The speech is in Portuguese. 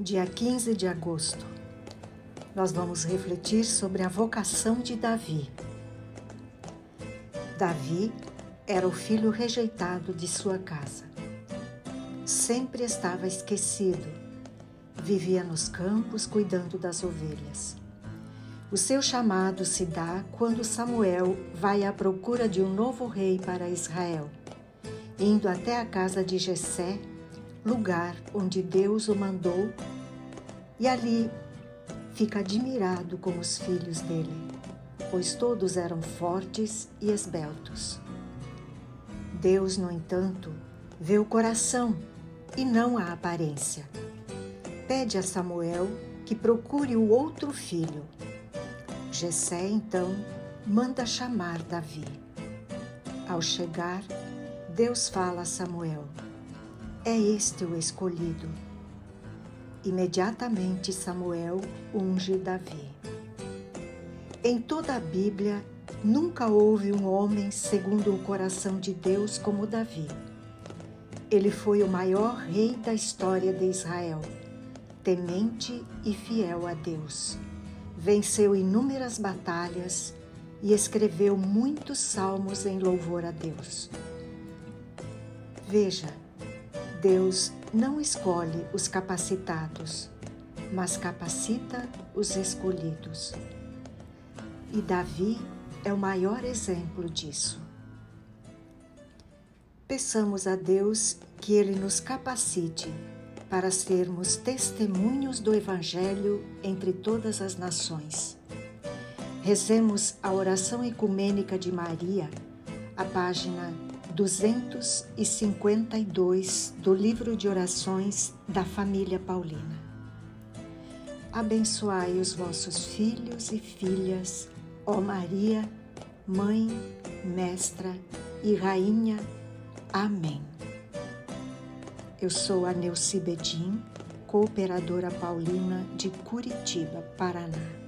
dia 15 de agosto, nós vamos refletir sobre a vocação de Davi. Davi era o filho rejeitado de sua casa. Sempre estava esquecido, vivia nos campos cuidando das ovelhas. O seu chamado se dá quando Samuel vai à procura de um novo rei para Israel, indo até a casa de Jessé, lugar onde Deus o mandou, e ali fica admirado com os filhos dele, pois todos eram fortes e esbeltos. Deus, no entanto, vê o coração e não a aparência. Pede a Samuel que procure o outro filho. Jessé então manda chamar Davi. Ao chegar, Deus fala a Samuel: é este o escolhido. Imediatamente Samuel unge Davi. Em toda a Bíblia, nunca houve um homem segundo o coração de Deus como Davi. Ele foi o maior rei da história de Israel, temente e fiel a Deus. Venceu inúmeras batalhas e escreveu muitos salmos em louvor a Deus. Veja, Deus não escolhe os capacitados, mas capacita os escolhidos. E Davi é o maior exemplo disso. Peçamos a Deus que Ele nos capacite para sermos testemunhos do Evangelho entre todas as nações. Rezemos a oração ecumênica de Maria, a página 252 do livro de orações da família Paulina. Abençoai os vossos filhos e filhas, ó Maria, Mãe, Mestra e Rainha. Amém. Eu sou a Neuci Bedin, cooperadora paulina de Curitiba, Paraná.